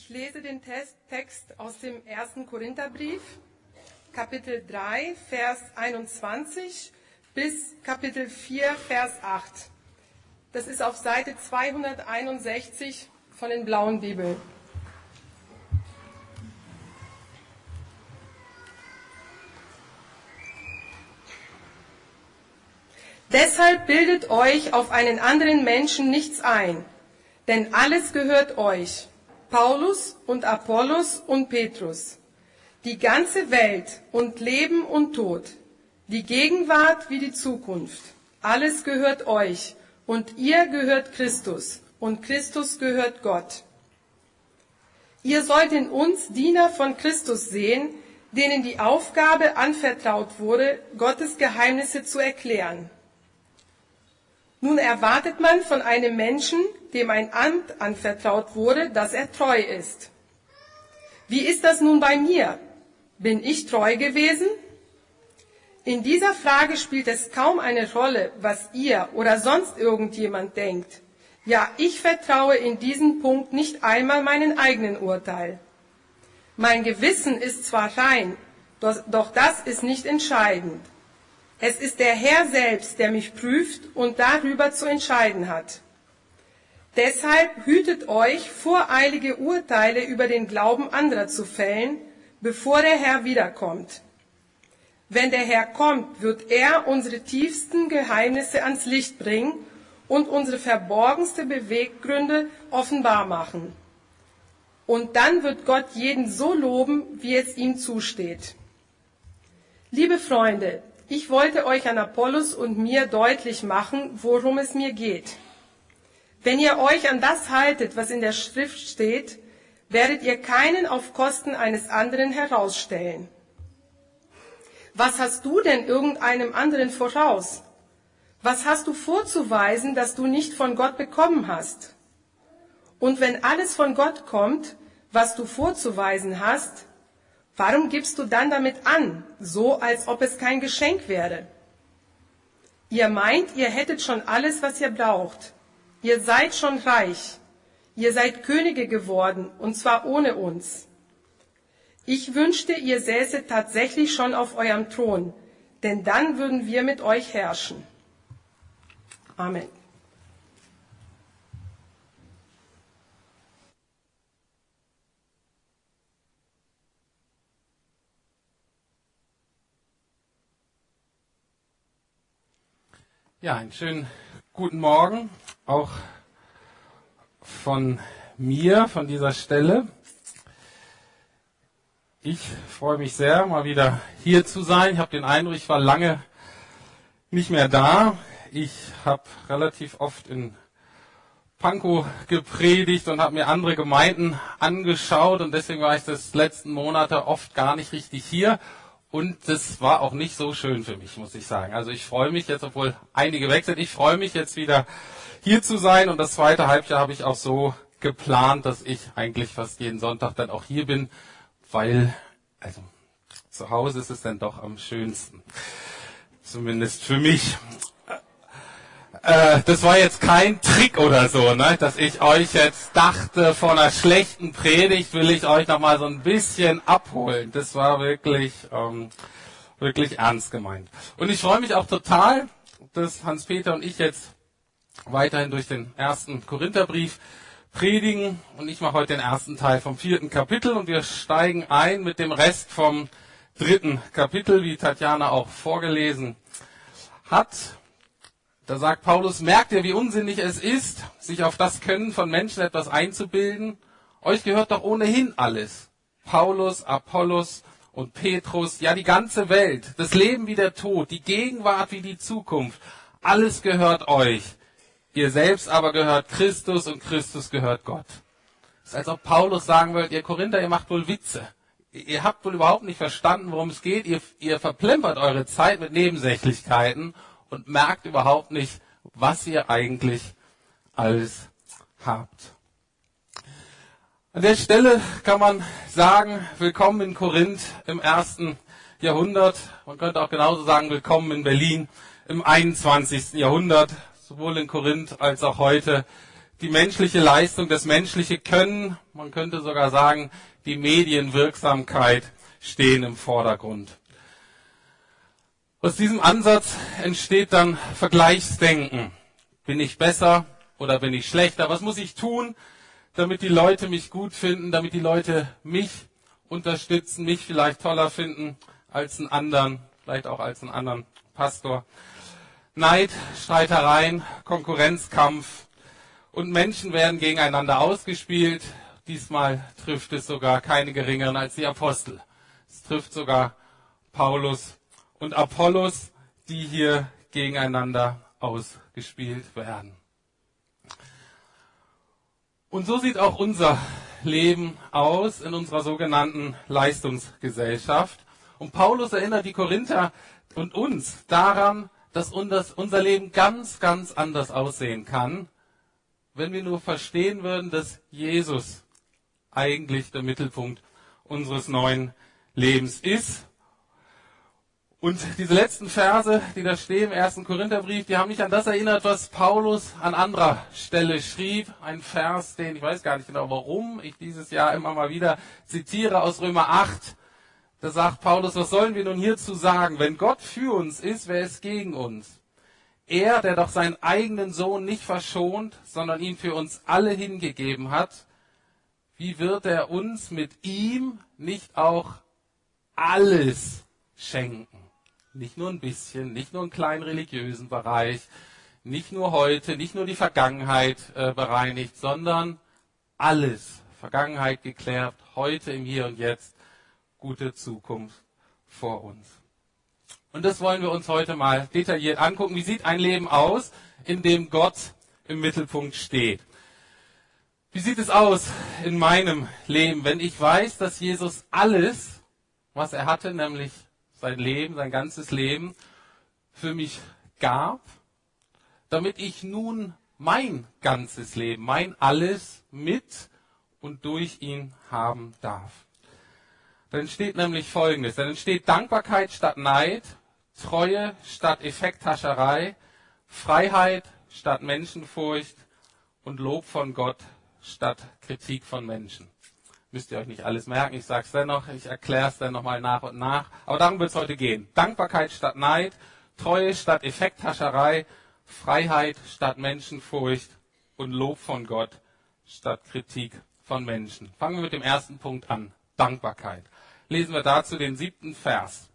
Ich lese den Text aus dem ersten Korintherbrief, Kapitel 3, Vers 21 bis Kapitel 4, Vers 8. Das ist auf Seite 261 von den blauen Bibeln. Deshalb bildet euch auf einen anderen Menschen nichts ein, denn alles gehört euch, Paulus und Apollos und Petrus, die ganze Welt und Leben und Tod, die Gegenwart wie die Zukunft, alles gehört euch und ihr gehört Christus und Christus gehört Gott. Ihr sollt in uns Diener von Christus sehen, denen die Aufgabe anvertraut wurde, Gottes Geheimnisse zu erklären. Nun erwartet man von einem Menschen, dem ein Amt anvertraut wurde, dass er treu ist. Wie ist das nun bei mir? Bin ich treu gewesen? In dieser Frage spielt es kaum eine Rolle, was ihr oder sonst irgendjemand denkt. Ja, ich vertraue in diesem Punkt nicht einmal meinen eigenen Urteil. Mein Gewissen ist zwar rein, doch das ist nicht entscheidend. Es ist der Herr selbst, der mich prüft und darüber zu entscheiden hat. Deshalb hütet euch, voreilige Urteile über den Glauben anderer zu fällen, bevor der Herr wiederkommt. Wenn der Herr kommt, wird er unsere tiefsten Geheimnisse ans Licht bringen und unsere verborgenste Beweggründe offenbar machen. Und dann wird Gott jeden so loben, wie es ihm zusteht. Liebe Freunde, ich wollte euch an Apollos und mir deutlich machen, worum es mir geht. Wenn ihr euch an das haltet, was in der Schrift steht, werdet ihr keinen auf Kosten eines anderen herausstellen. Was hast du denn irgendeinem anderen voraus? Was hast du vorzuweisen, das du nicht von Gott bekommen hast? Und wenn alles von Gott kommt, was du vorzuweisen hast, Warum gibst du dann damit an, so als ob es kein Geschenk wäre? Ihr meint, ihr hättet schon alles, was ihr braucht. Ihr seid schon reich. Ihr seid Könige geworden, und zwar ohne uns. Ich wünschte, ihr säßet tatsächlich schon auf eurem Thron, denn dann würden wir mit euch herrschen. Amen. Ja, einen schönen guten Morgen auch von mir, von dieser Stelle. Ich freue mich sehr, mal wieder hier zu sein. Ich habe den Eindruck, ich war lange nicht mehr da. Ich habe relativ oft in Pankow gepredigt und habe mir andere Gemeinden angeschaut und deswegen war ich das letzten Monate oft gar nicht richtig hier und das war auch nicht so schön für mich, muss ich sagen. Also ich freue mich jetzt, obwohl einige weg sind, ich freue mich jetzt wieder hier zu sein. Und das zweite Halbjahr habe ich auch so geplant, dass ich eigentlich fast jeden Sonntag dann auch hier bin, weil, also zu Hause ist es dann doch am schönsten. Zumindest für mich. Äh, das war jetzt kein Trick oder so, ne? dass ich euch jetzt dachte, vor einer schlechten Predigt will ich euch noch mal so ein bisschen abholen. Das war wirklich, ähm, wirklich ernst gemeint. Und ich freue mich auch total, dass Hans-Peter und ich jetzt weiterhin durch den ersten Korintherbrief predigen. Und ich mache heute den ersten Teil vom vierten Kapitel und wir steigen ein mit dem Rest vom dritten Kapitel, wie Tatjana auch vorgelesen hat. Da sagt Paulus, merkt ihr, wie unsinnig es ist, sich auf das Können von Menschen etwas einzubilden? Euch gehört doch ohnehin alles. Paulus, Apollos und Petrus, ja die ganze Welt, das Leben wie der Tod, die Gegenwart wie die Zukunft, alles gehört euch. Ihr selbst aber gehört Christus und Christus gehört Gott. Es ist als ob Paulus sagen würde, ihr Korinther, ihr macht wohl Witze. Ihr habt wohl überhaupt nicht verstanden, worum es geht. Ihr, ihr verplempert eure Zeit mit Nebensächlichkeiten und merkt überhaupt nicht, was ihr eigentlich alles habt. An der Stelle kann man sagen, willkommen in Korinth im ersten Jahrhundert. Man könnte auch genauso sagen, willkommen in Berlin im 21. Jahrhundert. Sowohl in Korinth als auch heute die menschliche Leistung, das menschliche Können, man könnte sogar sagen, die Medienwirksamkeit stehen im Vordergrund. Aus diesem Ansatz entsteht dann Vergleichsdenken. Bin ich besser oder bin ich schlechter? Was muss ich tun, damit die Leute mich gut finden, damit die Leute mich unterstützen, mich vielleicht toller finden als einen anderen, vielleicht auch als einen anderen Pastor? Neid, Streitereien, Konkurrenzkampf und Menschen werden gegeneinander ausgespielt. Diesmal trifft es sogar keine geringeren als die Apostel. Es trifft sogar Paulus und Apollos, die hier gegeneinander ausgespielt werden. Und so sieht auch unser Leben aus in unserer sogenannten Leistungsgesellschaft. Und Paulus erinnert die Korinther und uns daran, dass unser Leben ganz, ganz anders aussehen kann, wenn wir nur verstehen würden, dass Jesus eigentlich der Mittelpunkt unseres neuen Lebens ist. Und diese letzten Verse, die da stehen im ersten Korintherbrief, die haben mich an das erinnert, was Paulus an anderer Stelle schrieb. Ein Vers, den ich weiß gar nicht genau warum ich dieses Jahr immer mal wieder zitiere aus Römer 8. Da sagt Paulus, was sollen wir nun hierzu sagen? Wenn Gott für uns ist, wer ist gegen uns? Er, der doch seinen eigenen Sohn nicht verschont, sondern ihn für uns alle hingegeben hat, wie wird er uns mit ihm nicht auch alles schenken? Nicht nur ein bisschen, nicht nur einen kleinen religiösen Bereich, nicht nur heute, nicht nur die Vergangenheit äh, bereinigt, sondern alles. Vergangenheit geklärt, heute im Hier und Jetzt gute Zukunft vor uns. Und das wollen wir uns heute mal detailliert angucken. Wie sieht ein Leben aus, in dem Gott im Mittelpunkt steht? Wie sieht es aus in meinem Leben, wenn ich weiß, dass Jesus alles, was er hatte, nämlich sein Leben, sein ganzes Leben, für mich gab, damit ich nun mein ganzes Leben, mein alles mit und durch ihn haben darf. Dann entsteht nämlich Folgendes. Dann entsteht Dankbarkeit statt Neid, Treue statt Effekthascherei, Freiheit statt Menschenfurcht und Lob von Gott statt Kritik von Menschen. Müsst ihr euch nicht alles merken, ich sage es dennoch, ich erkläre es dann nochmal nach und nach. Aber darum wird es heute gehen. Dankbarkeit statt Neid, Treue statt Effekthascherei, Freiheit statt Menschenfurcht und Lob von Gott statt Kritik von Menschen. Fangen wir mit dem ersten Punkt an. Dankbarkeit lesen wir dazu den siebten Vers.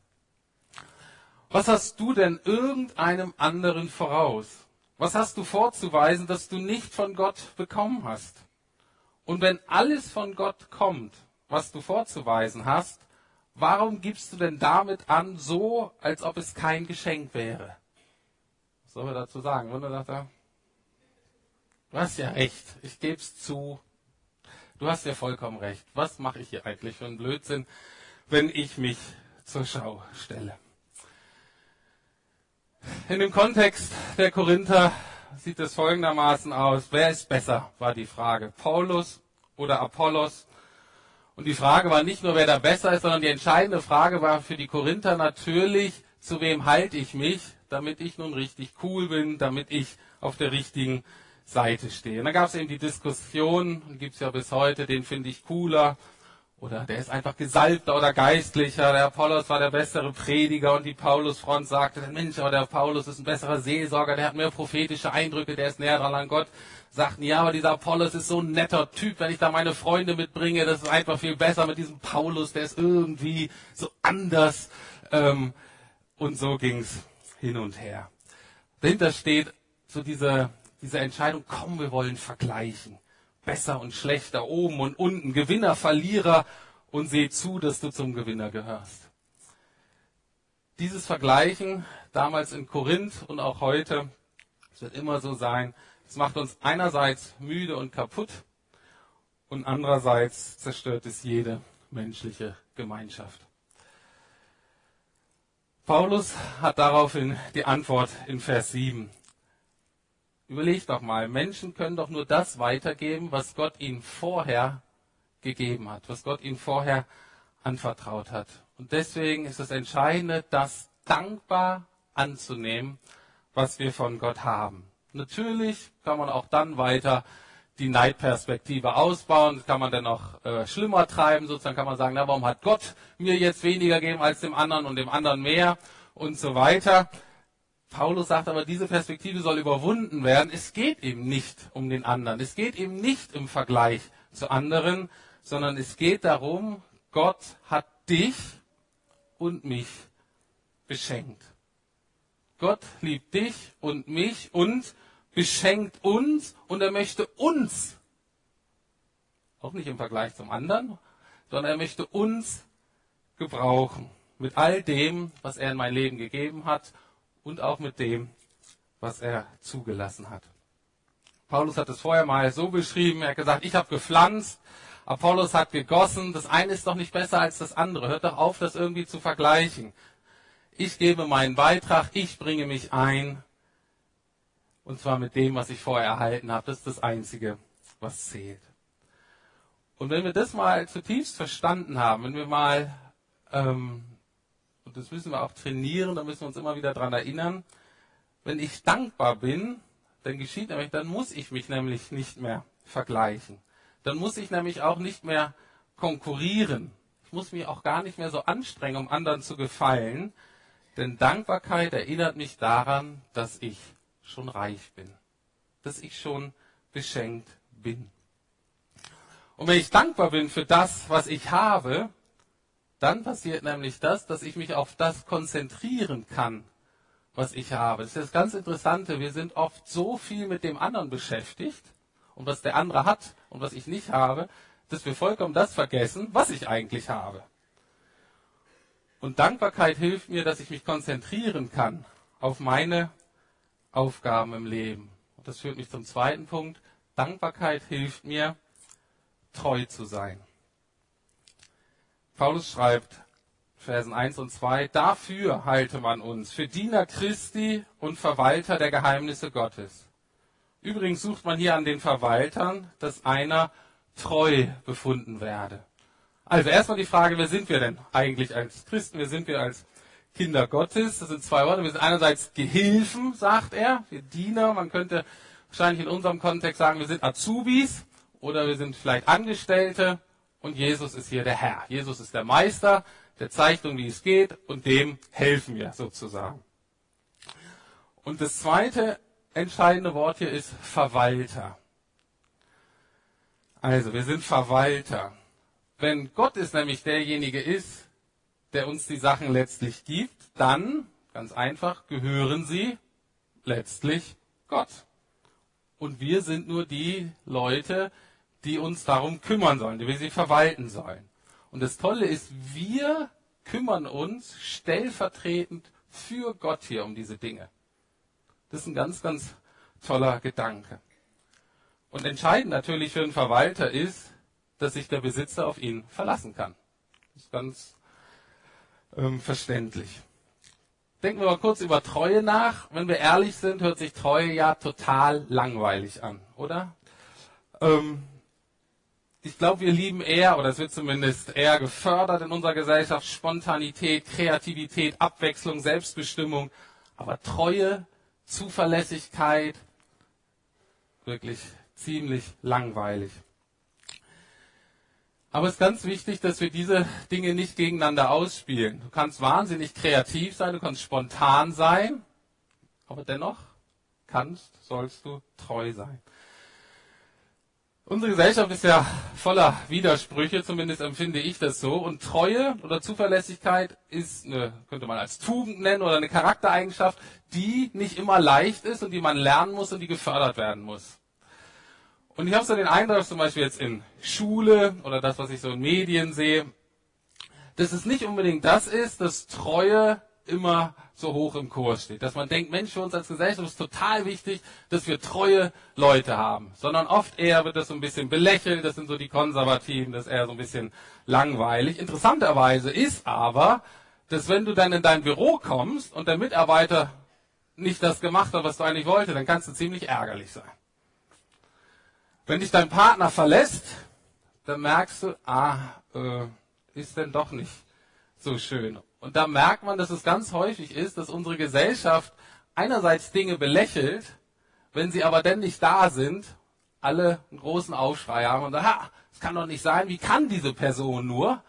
Was hast du denn irgendeinem anderen voraus? Was hast du vorzuweisen, dass du nicht von Gott bekommen hast? Und wenn alles von Gott kommt, was du vorzuweisen hast, warum gibst du denn damit an, so als ob es kein Geschenk wäre? Was soll man dazu sagen? Wunder sagt er, du hast ja recht, ich gebe es zu. Du hast ja vollkommen recht. Was mache ich hier eigentlich für einen Blödsinn? wenn ich mich zur Schau stelle. In dem Kontext der Korinther sieht es folgendermaßen aus. Wer ist besser, war die Frage. Paulus oder Apollos? Und die Frage war nicht nur, wer da besser ist, sondern die entscheidende Frage war für die Korinther natürlich, zu wem halte ich mich, damit ich nun richtig cool bin, damit ich auf der richtigen Seite stehe. Und dann gab es eben die Diskussion, gibt es ja bis heute, den finde ich cooler oder der ist einfach gesalbter oder geistlicher. Der Apollos war der bessere Prediger und die Paulusfront sagte, Mensch, aber der Paulus ist ein besserer Seelsorger, der hat mehr prophetische Eindrücke, der ist näher dran an Gott. Sagten, ja, aber dieser Apollos ist so ein netter Typ, wenn ich da meine Freunde mitbringe, das ist einfach viel besser mit diesem Paulus, der ist irgendwie so anders. Ähm, und so ging's hin und her. Dahinter steht so diese, diese Entscheidung, komm, wir wollen vergleichen besser und schlechter, oben und unten, Gewinner, Verlierer und seh zu, dass du zum Gewinner gehörst. Dieses Vergleichen damals in Korinth und auch heute, es wird immer so sein, es macht uns einerseits müde und kaputt und andererseits zerstört es jede menschliche Gemeinschaft. Paulus hat daraufhin die Antwort in Vers 7. Überleg doch mal, Menschen können doch nur das weitergeben, was Gott ihnen vorher gegeben hat, was Gott ihnen vorher anvertraut hat. Und deswegen ist das Entscheidende, das dankbar anzunehmen, was wir von Gott haben. Natürlich kann man auch dann weiter die Neidperspektive ausbauen. Das kann man dann noch äh, schlimmer treiben. Sozusagen kann man sagen, na, warum hat Gott mir jetzt weniger gegeben als dem anderen und dem anderen mehr und so weiter. Paulus sagt aber, diese Perspektive soll überwunden werden. Es geht eben nicht um den anderen. Es geht eben nicht im Vergleich zu anderen, sondern es geht darum, Gott hat dich und mich beschenkt. Gott liebt dich und mich und beschenkt uns und er möchte uns, auch nicht im Vergleich zum anderen, sondern er möchte uns gebrauchen mit all dem, was er in mein Leben gegeben hat und auch mit dem, was er zugelassen hat. Paulus hat es vorher mal so beschrieben, er hat gesagt, ich habe gepflanzt, Apollos hat gegossen, das eine ist doch nicht besser als das andere. Hört doch auf, das irgendwie zu vergleichen. Ich gebe meinen Beitrag, ich bringe mich ein, und zwar mit dem, was ich vorher erhalten habe. Das ist das Einzige, was zählt. Und wenn wir das mal zutiefst verstanden haben, wenn wir mal, ähm, und das müssen wir auch trainieren, da müssen wir uns immer wieder dran erinnern, wenn ich dankbar bin, dann geschieht nämlich, dann muss ich mich nämlich nicht mehr vergleichen. Dann muss ich nämlich auch nicht mehr konkurrieren. Ich muss mich auch gar nicht mehr so anstrengen, um anderen zu gefallen. Denn Dankbarkeit erinnert mich daran, dass ich schon reich bin, dass ich schon beschenkt bin. Und wenn ich dankbar bin für das, was ich habe, dann passiert nämlich das, dass ich mich auf das konzentrieren kann, was ich habe. Das ist das ganz Interessante. Wir sind oft so viel mit dem anderen beschäftigt und was der andere hat und was ich nicht habe, dass wir vollkommen das vergessen, was ich eigentlich habe. Und Dankbarkeit hilft mir, dass ich mich konzentrieren kann auf meine Aufgaben im Leben. Und das führt mich zum zweiten Punkt. Dankbarkeit hilft mir, treu zu sein. Paulus schreibt, Versen 1 und 2, dafür halte man uns, für Diener Christi und Verwalter der Geheimnisse Gottes. Übrigens sucht man hier an den Verwaltern, dass einer treu befunden werde. Also erstmal die Frage, wer sind wir denn eigentlich als Christen? Wer sind wir als Kinder Gottes. Das sind zwei Worte. Wir sind einerseits Gehilfen, sagt er, wir Diener. Man könnte wahrscheinlich in unserem Kontext sagen, wir sind Azubis oder wir sind vielleicht Angestellte und Jesus ist hier der Herr. Jesus ist der Meister, der zeigt uns, wie es geht und dem helfen wir sozusagen. Und das zweite entscheidende Wort hier ist Verwalter. Also, wir sind Verwalter. Wenn Gott ist nämlich derjenige ist, der uns die Sachen letztlich gibt, dann, ganz einfach, gehören sie letztlich Gott. Und wir sind nur die Leute, die uns darum kümmern sollen, die wir sie verwalten sollen. Und das Tolle ist, wir kümmern uns stellvertretend für Gott hier um diese Dinge. Das ist ein ganz, ganz toller Gedanke. Und entscheidend natürlich für einen Verwalter ist, dass sich der Besitzer auf ihn verlassen kann. Das ist ganz ähm, verständlich. Denken wir mal kurz über Treue nach. Wenn wir ehrlich sind, hört sich Treue ja total langweilig an, oder? Ähm, ich glaube, wir lieben eher, oder es wird zumindest eher gefördert in unserer Gesellschaft, Spontanität, Kreativität, Abwechslung, Selbstbestimmung. Aber Treue, Zuverlässigkeit, wirklich ziemlich langweilig. Aber es ist ganz wichtig, dass wir diese Dinge nicht gegeneinander ausspielen. Du kannst wahnsinnig kreativ sein, du kannst spontan sein, aber dennoch kannst, sollst du treu sein. Unsere Gesellschaft ist ja voller Widersprüche, zumindest empfinde ich das so. Und Treue oder Zuverlässigkeit ist eine, könnte man als Tugend nennen oder eine Charaktereigenschaft, die nicht immer leicht ist und die man lernen muss und die gefördert werden muss. Und ich habe so den Eindruck, zum Beispiel jetzt in Schule oder das, was ich so in Medien sehe, dass es nicht unbedingt das ist, dass Treue immer so hoch im Kurs steht. Dass man denkt, Mensch, für uns als Gesellschaft ist total wichtig, dass wir treue Leute haben. Sondern oft eher wird das so ein bisschen belächelt, das sind so die Konservativen, das ist eher so ein bisschen langweilig. Interessanterweise ist aber, dass wenn du dann in dein Büro kommst und der Mitarbeiter nicht das gemacht hat, was du eigentlich wollte, dann kannst du ziemlich ärgerlich sein. Wenn dich dein Partner verlässt, dann merkst du, ah, äh, ist denn doch nicht so schön. Und da merkt man, dass es ganz häufig ist, dass unsere Gesellschaft einerseits Dinge belächelt, wenn sie aber denn nicht da sind, alle einen großen Aufschrei haben und sagen, ha, das kann doch nicht sein, wie kann diese Person nur?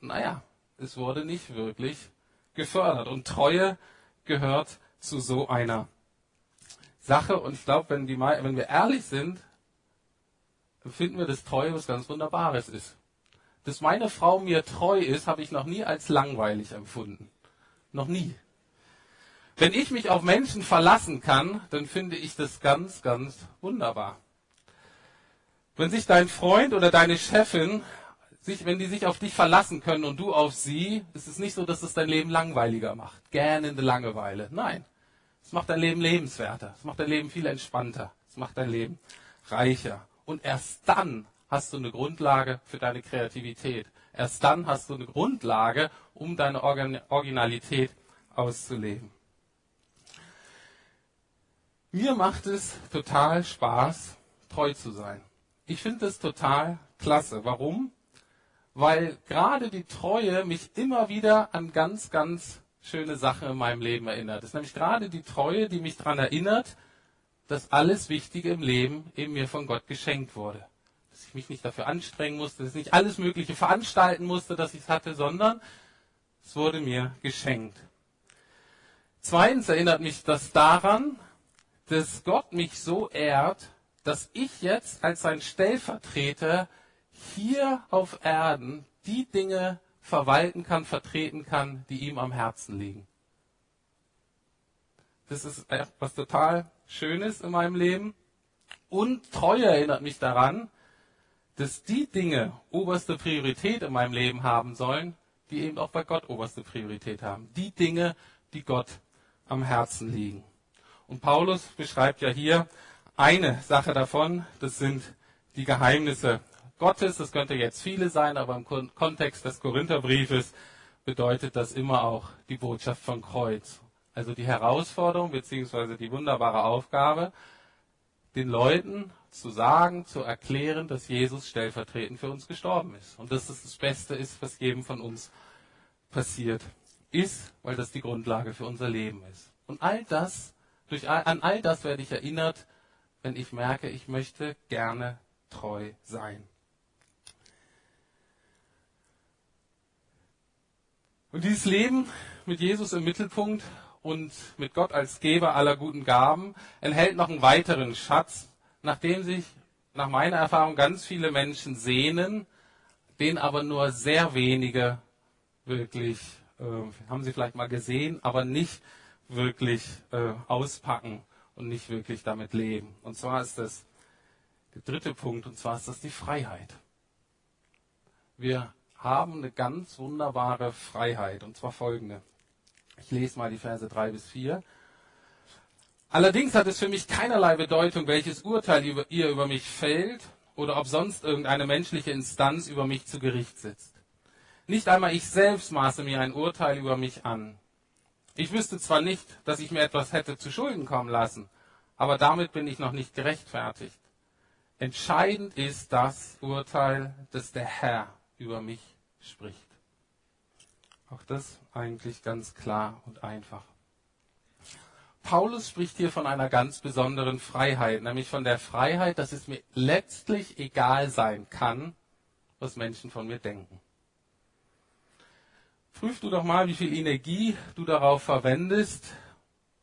Naja, es wurde nicht wirklich gefördert. Und Treue gehört zu so einer Sache. Und ich glaube, wenn, wenn wir ehrlich sind, finden wir, dass Treue was ganz Wunderbares ist. Dass meine Frau mir treu ist, habe ich noch nie als langweilig empfunden. Noch nie. Wenn ich mich auf Menschen verlassen kann, dann finde ich das ganz, ganz wunderbar. Wenn sich dein Freund oder deine Chefin, sich, wenn die sich auf dich verlassen können und du auf sie, ist es nicht so, dass es dein Leben langweiliger macht. Gähnende Langeweile. Nein. Es macht dein Leben lebenswerter. Es macht dein Leben viel entspannter. Es macht dein Leben reicher. Und erst dann hast du eine Grundlage für deine Kreativität. Erst dann hast du eine Grundlage, um deine Originalität auszuleben. Mir macht es total Spaß, treu zu sein. Ich finde es total klasse. Warum? Weil gerade die Treue mich immer wieder an ganz, ganz schöne Sachen in meinem Leben erinnert. Es ist nämlich gerade die Treue, die mich daran erinnert, dass alles Wichtige im Leben eben mir von Gott geschenkt wurde. Dass ich mich nicht dafür anstrengen musste, dass ich nicht alles Mögliche veranstalten musste, dass ich es hatte, sondern es wurde mir geschenkt. Zweitens erinnert mich das daran, dass Gott mich so ehrt, dass ich jetzt als sein Stellvertreter hier auf Erden die Dinge verwalten kann, vertreten kann, die ihm am Herzen liegen. Das ist etwas total Schönes in meinem Leben. Und Treue erinnert mich daran, dass die Dinge oberste Priorität in meinem Leben haben sollen, die eben auch bei Gott oberste Priorität haben. Die Dinge, die Gott am Herzen liegen. Und Paulus beschreibt ja hier eine Sache davon, das sind die Geheimnisse Gottes. Das könnte jetzt viele sein, aber im Kontext des Korintherbriefes bedeutet das immer auch die Botschaft von Kreuz. Also die Herausforderung beziehungsweise die wunderbare Aufgabe, den Leuten zu sagen, zu erklären, dass Jesus stellvertretend für uns gestorben ist. Und dass das das Beste ist, was jedem von uns passiert ist, weil das die Grundlage für unser Leben ist. Und all das durch, an all das werde ich erinnert, wenn ich merke, ich möchte gerne treu sein. Und dieses Leben mit Jesus im Mittelpunkt und mit Gott als Geber aller guten Gaben enthält noch einen weiteren Schatz, nach dem sich nach meiner Erfahrung ganz viele Menschen sehnen, den aber nur sehr wenige wirklich, äh, haben sie vielleicht mal gesehen, aber nicht wirklich äh, auspacken und nicht wirklich damit leben. Und zwar ist das der dritte Punkt, und zwar ist das die Freiheit. Wir haben eine ganz wunderbare Freiheit, und zwar folgende. Ich lese mal die Verse 3 bis 4. Allerdings hat es für mich keinerlei Bedeutung, welches Urteil ihr über mich fällt oder ob sonst irgendeine menschliche Instanz über mich zu Gericht sitzt. Nicht einmal ich selbst maße mir ein Urteil über mich an. Ich wüsste zwar nicht, dass ich mir etwas hätte zu Schulden kommen lassen, aber damit bin ich noch nicht gerechtfertigt. Entscheidend ist das Urteil, das der Herr über mich spricht. Auch das eigentlich ganz klar und einfach. Paulus spricht hier von einer ganz besonderen Freiheit, nämlich von der Freiheit, dass es mir letztlich egal sein kann, was Menschen von mir denken. Prüf du doch mal, wie viel Energie du darauf verwendest,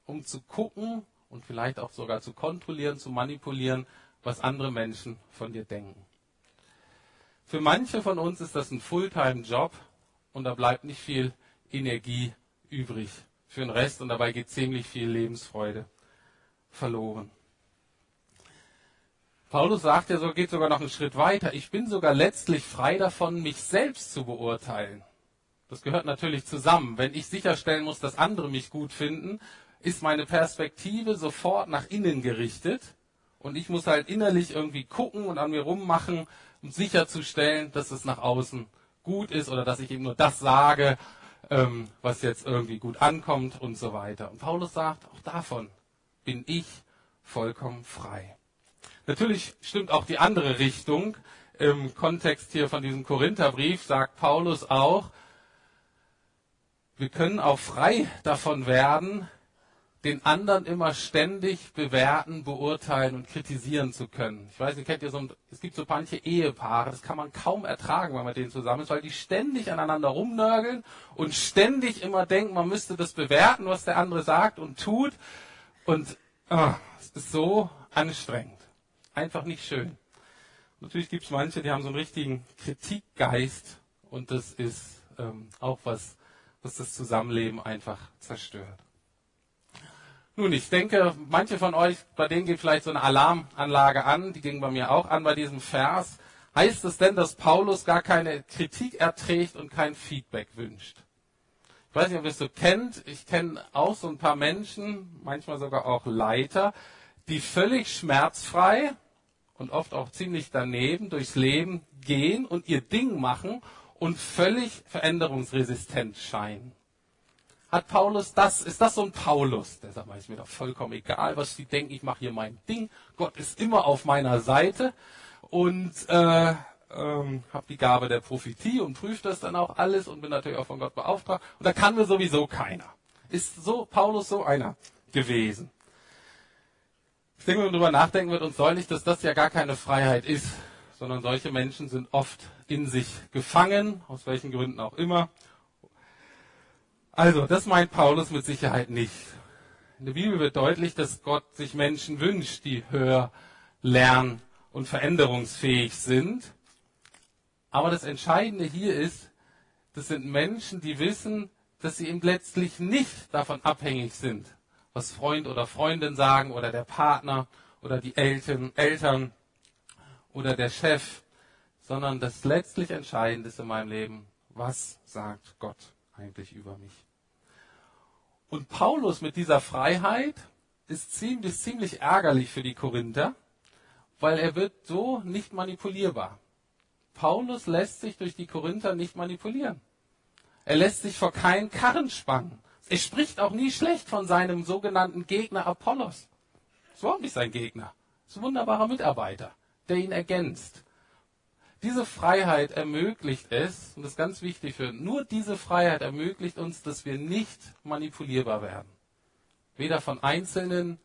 um zu gucken und vielleicht auch sogar zu kontrollieren, zu manipulieren, was andere Menschen von dir denken. Für manche von uns ist das ein Fulltime-Job und da bleibt nicht viel Energie übrig für den Rest und dabei geht ziemlich viel Lebensfreude verloren. Paulus sagt ja so, geht sogar noch einen Schritt weiter. Ich bin sogar letztlich frei davon, mich selbst zu beurteilen. Das gehört natürlich zusammen. Wenn ich sicherstellen muss, dass andere mich gut finden, ist meine Perspektive sofort nach innen gerichtet. Und ich muss halt innerlich irgendwie gucken und an mir rummachen, um sicherzustellen, dass es nach außen gut ist oder dass ich eben nur das sage, ähm, was jetzt irgendwie gut ankommt und so weiter. Und Paulus sagt, auch davon bin ich vollkommen frei. Natürlich stimmt auch die andere Richtung. Im Kontext hier von diesem Korintherbrief sagt Paulus auch, wir können auch frei davon werden, den anderen immer ständig bewerten, beurteilen und kritisieren zu können. Ich weiß nicht, kennt ihr so, es gibt so manche Ehepaare, das kann man kaum ertragen, wenn man denen zusammen ist, weil die ständig aneinander rumnörgeln und ständig immer denken, man müsste das bewerten, was der andere sagt und tut. Und oh, es ist so anstrengend. Einfach nicht schön. Natürlich gibt es manche, die haben so einen richtigen Kritikgeist und das ist ähm, auch was, was das Zusammenleben einfach zerstört. Nun, ich denke, manche von euch, bei denen geht vielleicht so eine Alarmanlage an, die ging bei mir auch an bei diesem Vers. Heißt es denn, dass Paulus gar keine Kritik erträgt und kein Feedback wünscht? Ich weiß nicht, ob ihr es so kennt. Ich kenne auch so ein paar Menschen, manchmal sogar auch Leiter, die völlig schmerzfrei und oft auch ziemlich daneben durchs Leben gehen und ihr Ding machen und völlig veränderungsresistent scheinen hat Paulus das, ist das so ein Paulus? Der sagt, ist mir doch vollkommen egal, was sie denken, ich mache hier mein Ding. Gott ist immer auf meiner Seite und äh, ähm, habe die Gabe der Prophetie und prüfe das dann auch alles und bin natürlich auch von Gott beauftragt. Und da kann mir sowieso keiner. Ist so Paulus so einer gewesen? Ich denke, wenn man darüber nachdenken wird, uns deutlich, dass das ja gar keine Freiheit ist, sondern solche Menschen sind oft in sich gefangen, aus welchen Gründen auch immer, also, das meint Paulus mit Sicherheit nicht. In der Bibel wird deutlich, dass Gott sich Menschen wünscht, die hör-, lern- und veränderungsfähig sind. Aber das Entscheidende hier ist, das sind Menschen, die wissen, dass sie eben letztlich nicht davon abhängig sind, was Freund oder Freundin sagen oder der Partner oder die Eltern, Eltern oder der Chef, sondern das letztlich Entscheidende ist in meinem Leben, was sagt Gott eigentlich über mich? Und Paulus mit dieser Freiheit ist ziemlich, ziemlich ärgerlich für die Korinther, weil er wird so nicht manipulierbar. Paulus lässt sich durch die Korinther nicht manipulieren. Er lässt sich vor keinen Karren spannen. Er spricht auch nie schlecht von seinem sogenannten Gegner Apollos. Das ist überhaupt nicht sein Gegner. Das ist ein wunderbarer Mitarbeiter, der ihn ergänzt. Diese Freiheit ermöglicht es, und das ist ganz wichtig für, nur diese Freiheit ermöglicht uns, dass wir nicht manipulierbar werden. Weder von Einzelnen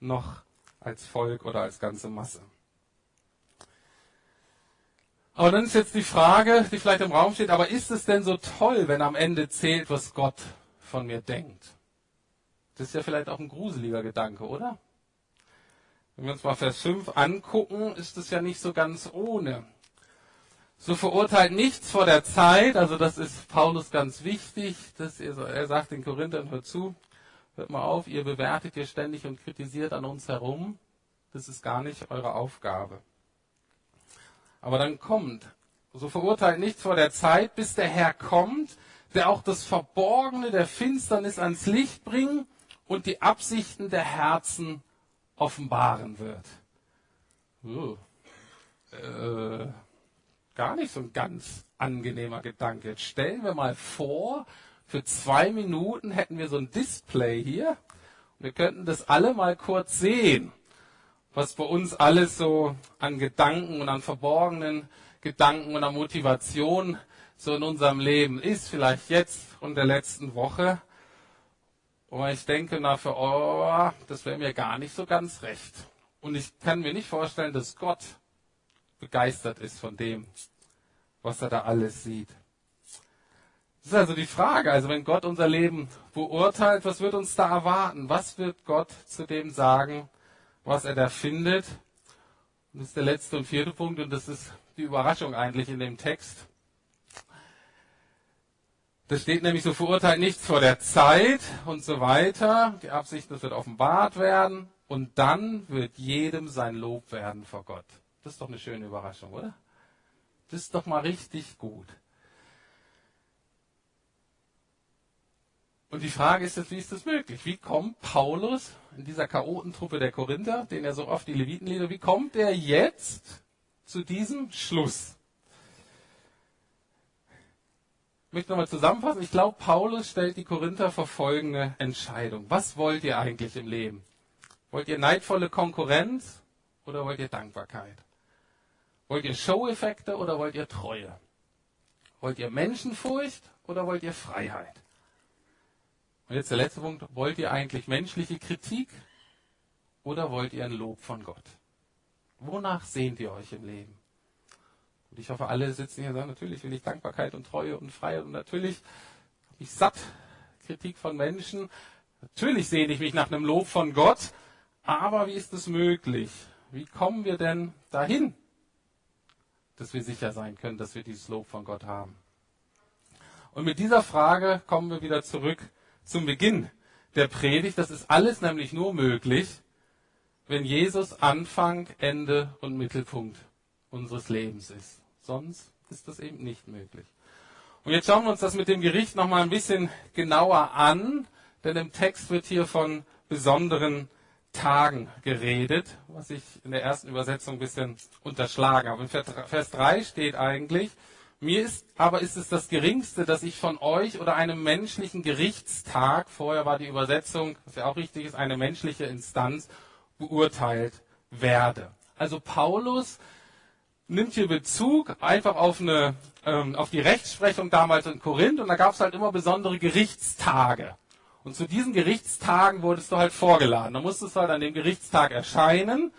noch als Volk oder als ganze Masse. Aber dann ist jetzt die Frage, die vielleicht im Raum steht, aber ist es denn so toll, wenn am Ende zählt, was Gott von mir denkt? Das ist ja vielleicht auch ein gruseliger Gedanke, oder? Wenn wir uns mal Vers 5 angucken, ist es ja nicht so ganz ohne. So verurteilt nichts vor der Zeit, also das ist Paulus ganz wichtig, dass er, er sagt den Korinthern, hört zu, hört mal auf, ihr bewertet hier ständig und kritisiert an uns herum, das ist gar nicht eure Aufgabe. Aber dann kommt, so verurteilt nichts vor der Zeit, bis der Herr kommt, der auch das Verborgene der Finsternis ans Licht bringt und die Absichten der Herzen offenbaren wird. Uh, äh, gar nicht so ein ganz angenehmer Gedanke. Jetzt stellen wir mal vor, für zwei Minuten hätten wir so ein Display hier. Wir könnten das alle mal kurz sehen, was bei uns alles so an Gedanken und an verborgenen Gedanken und an Motivation so in unserem Leben ist, vielleicht jetzt und der letzten Woche. Und ich denke, na, für oh, das wäre mir gar nicht so ganz recht. Und ich kann mir nicht vorstellen, dass Gott begeistert ist von dem, was er da alles sieht. Das ist also die Frage, also wenn Gott unser Leben beurteilt, was wird uns da erwarten? Was wird Gott zu dem sagen, was er da findet? Und das ist der letzte und vierte Punkt und das ist die Überraschung eigentlich in dem Text. Das steht nämlich so, verurteilt nichts vor der Zeit und so weiter. Die Absicht, das wird offenbart werden und dann wird jedem sein Lob werden vor Gott. Das ist doch eine schöne Überraschung, oder? Das ist doch mal richtig gut. Und die Frage ist jetzt, wie ist das möglich? Wie kommt Paulus in dieser Chaotentruppe der Korinther, den er so oft die Levitenlieder, wie kommt er jetzt zu diesem Schluss? Ich möchte nochmal zusammenfassen. Ich glaube, Paulus stellt die Korinther vor folgende Entscheidung. Was wollt ihr eigentlich im Leben? Wollt ihr neidvolle Konkurrenz oder wollt ihr Dankbarkeit? Wollt ihr Show-Effekte oder wollt ihr Treue? Wollt ihr Menschenfurcht oder wollt ihr Freiheit? Und jetzt der letzte Punkt. Wollt ihr eigentlich menschliche Kritik oder wollt ihr ein Lob von Gott? Wonach sehnt ihr euch im Leben? Und ich hoffe, alle sitzen hier und sagen, natürlich will ich Dankbarkeit und Treue und Freiheit und natürlich habe ich satt Kritik von Menschen. Natürlich sehne ich mich nach einem Lob von Gott, aber wie ist es möglich? Wie kommen wir denn dahin, dass wir sicher sein können, dass wir dieses Lob von Gott haben? Und mit dieser Frage kommen wir wieder zurück zum Beginn der Predigt. Das ist alles nämlich nur möglich, wenn Jesus Anfang, Ende und Mittelpunkt unseres Lebens ist. Sonst ist das eben nicht möglich. Und jetzt schauen wir uns das mit dem Gericht nochmal ein bisschen genauer an, denn im Text wird hier von besonderen Tagen geredet, was ich in der ersten Übersetzung ein bisschen unterschlagen habe. In Vers 3 steht eigentlich, mir ist, aber ist es das Geringste, dass ich von euch oder einem menschlichen Gerichtstag, vorher war die Übersetzung, was ja auch richtig ist, eine menschliche Instanz, beurteilt werde. Also Paulus nimmt hier Bezug einfach auf, eine, ähm, auf die Rechtsprechung damals in Korinth und da gab es halt immer besondere Gerichtstage. Und zu diesen Gerichtstagen wurdest du halt vorgeladen. Da musstest du halt an dem Gerichtstag erscheinen.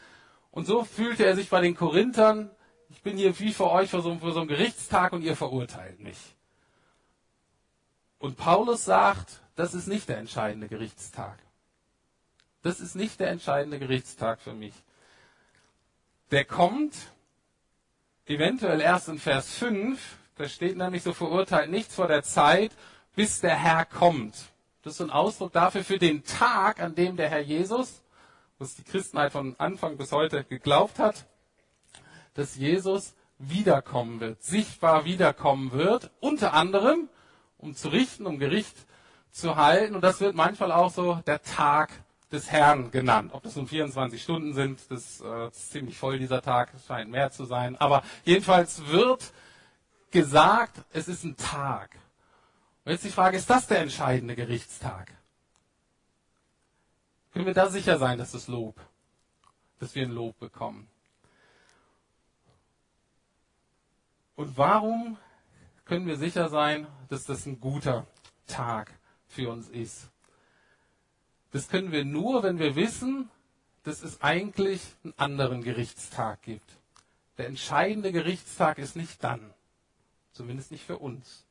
Und so fühlte er sich bei den Korinthern, ich bin hier wie für euch für so, für so einen Gerichtstag und ihr verurteilt mich. Und Paulus sagt, das ist nicht der entscheidende Gerichtstag. Das ist nicht der entscheidende Gerichtstag für mich. Der kommt eventuell erst in Vers 5. Da steht nämlich so verurteilt nichts vor der Zeit, bis der Herr kommt. Das ist ein Ausdruck dafür für den Tag, an dem der Herr Jesus, was die Christenheit von Anfang bis heute geglaubt hat, dass Jesus wiederkommen wird, sichtbar wiederkommen wird, unter anderem, um zu richten, um Gericht zu halten. Und das wird manchmal auch so der Tag des Herrn genannt. Ob das nun 24 Stunden sind, das äh, ist ziemlich voll dieser Tag, es scheint mehr zu sein. Aber jedenfalls wird gesagt, es ist ein Tag. Und jetzt die Frage, ist das der entscheidende Gerichtstag? Können wir da sicher sein, dass das Lob, dass wir ein Lob bekommen? Und warum können wir sicher sein, dass das ein guter Tag für uns ist? Das können wir nur, wenn wir wissen, dass es eigentlich einen anderen Gerichtstag gibt. Der entscheidende Gerichtstag ist nicht dann. Zumindest nicht für uns.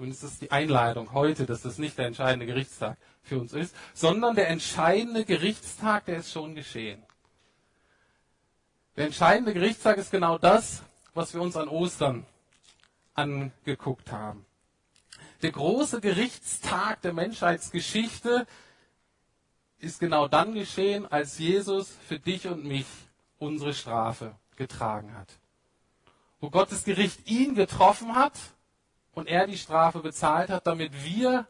Zumindest ist die Einladung heute, dass das nicht der entscheidende Gerichtstag für uns ist, sondern der entscheidende Gerichtstag, der ist schon geschehen. Der entscheidende Gerichtstag ist genau das, was wir uns an Ostern angeguckt haben. Der große Gerichtstag der Menschheitsgeschichte ist genau dann geschehen, als Jesus für dich und mich unsere Strafe getragen hat. Wo Gottes Gericht ihn getroffen hat und er die Strafe bezahlt hat, damit wir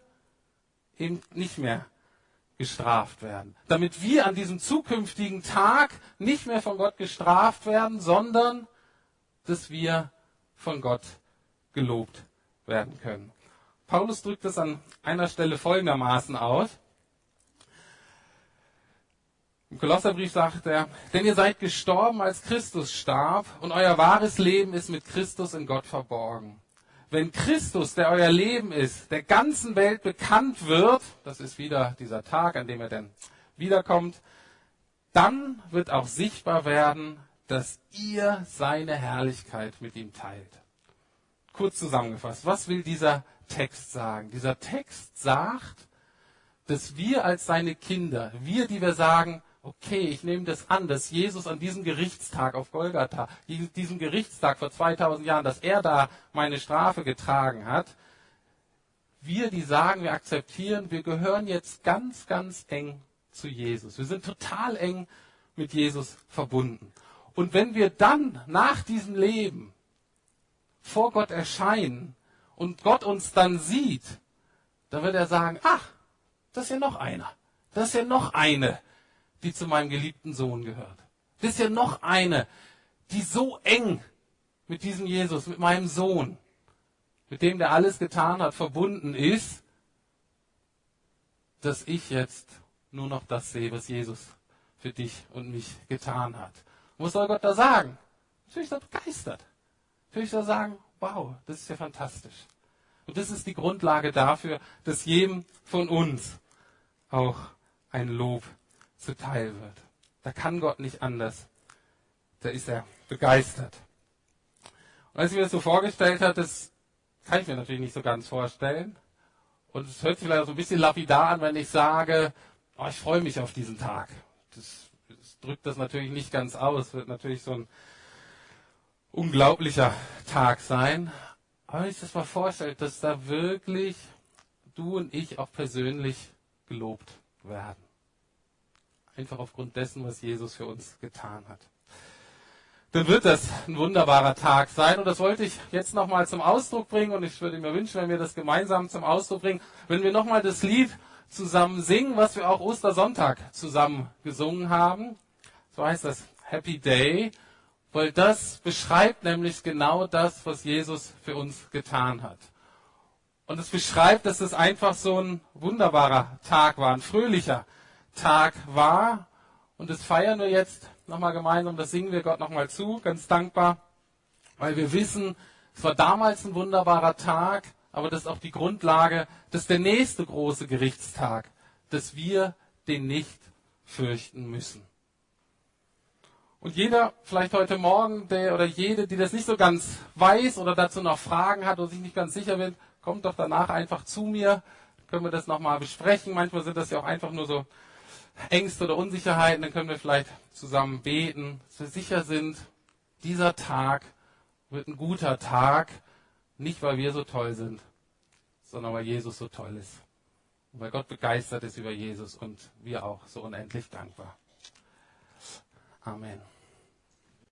eben nicht mehr gestraft werden. Damit wir an diesem zukünftigen Tag nicht mehr von Gott gestraft werden, sondern dass wir von Gott gelobt werden können. Paulus drückt es an einer Stelle folgendermaßen aus. Im Kolosserbrief sagt er, denn ihr seid gestorben, als Christus starb, und euer wahres Leben ist mit Christus in Gott verborgen wenn Christus, der euer Leben ist, der ganzen Welt bekannt wird, das ist wieder dieser Tag, an dem er dann wiederkommt, dann wird auch sichtbar werden, dass ihr seine Herrlichkeit mit ihm teilt. Kurz zusammengefasst, was will dieser Text sagen? Dieser Text sagt, dass wir als seine Kinder, wir, die wir sagen, okay, ich nehme das an, dass Jesus an diesem Gerichtstag auf Golgatha, diesem Gerichtstag vor 2000 Jahren, dass er da meine Strafe getragen hat. Wir, die sagen, wir akzeptieren, wir gehören jetzt ganz, ganz eng zu Jesus. Wir sind total eng mit Jesus verbunden. Und wenn wir dann nach diesem Leben vor Gott erscheinen und Gott uns dann sieht, dann wird er sagen, ach, das ist ja noch einer. Das ist ja noch eine die zu meinem geliebten Sohn gehört. Das ist ja noch eine, die so eng mit diesem Jesus, mit meinem Sohn, mit dem der alles getan hat, verbunden ist, dass ich jetzt nur noch das sehe, was Jesus für dich und mich getan hat. Und was soll Gott da sagen? Natürlich ist er begeistert. Natürlich soll er sagen, wow, das ist ja fantastisch. Und das ist die Grundlage dafür, dass jedem von uns auch ein Lob zuteil wird. Da kann Gott nicht anders. Da ist er begeistert. Und als ich mir das so vorgestellt habe, das kann ich mir natürlich nicht so ganz vorstellen. Und es hört sich vielleicht so ein bisschen lapidar an, wenn ich sage, oh, ich freue mich auf diesen Tag. Das, das drückt das natürlich nicht ganz aus. Wird natürlich so ein unglaublicher Tag sein. Aber wenn ich das mal vorstelle, dass da wirklich du und ich auch persönlich gelobt werden. Einfach aufgrund dessen, was Jesus für uns getan hat. Dann wird das ein wunderbarer Tag sein. Und das wollte ich jetzt nochmal zum Ausdruck bringen. Und ich würde mir wünschen, wenn wir das gemeinsam zum Ausdruck bringen, wenn wir nochmal das Lied zusammen singen, was wir auch Ostersonntag zusammen gesungen haben. So heißt das Happy Day. Weil das beschreibt nämlich genau das, was Jesus für uns getan hat. Und es beschreibt, dass es einfach so ein wunderbarer Tag war, ein fröhlicher Tag war. Und das feiern wir jetzt nochmal gemeinsam, das singen wir Gott nochmal zu, ganz dankbar, weil wir wissen, es war damals ein wunderbarer Tag, aber das ist auch die Grundlage, dass der nächste große Gerichtstag, dass wir den nicht fürchten müssen. Und jeder, vielleicht heute Morgen, der oder jede, die das nicht so ganz weiß oder dazu noch Fragen hat oder sich nicht ganz sicher wird, kommt doch danach einfach zu mir. Können wir das nochmal besprechen. Manchmal sind das ja auch einfach nur so Ängste oder Unsicherheiten. Dann können wir vielleicht zusammen beten, dass wir sicher sind, dieser Tag wird ein guter Tag. Nicht, weil wir so toll sind, sondern weil Jesus so toll ist. Und weil Gott begeistert ist über Jesus und wir auch so unendlich dankbar. Amen.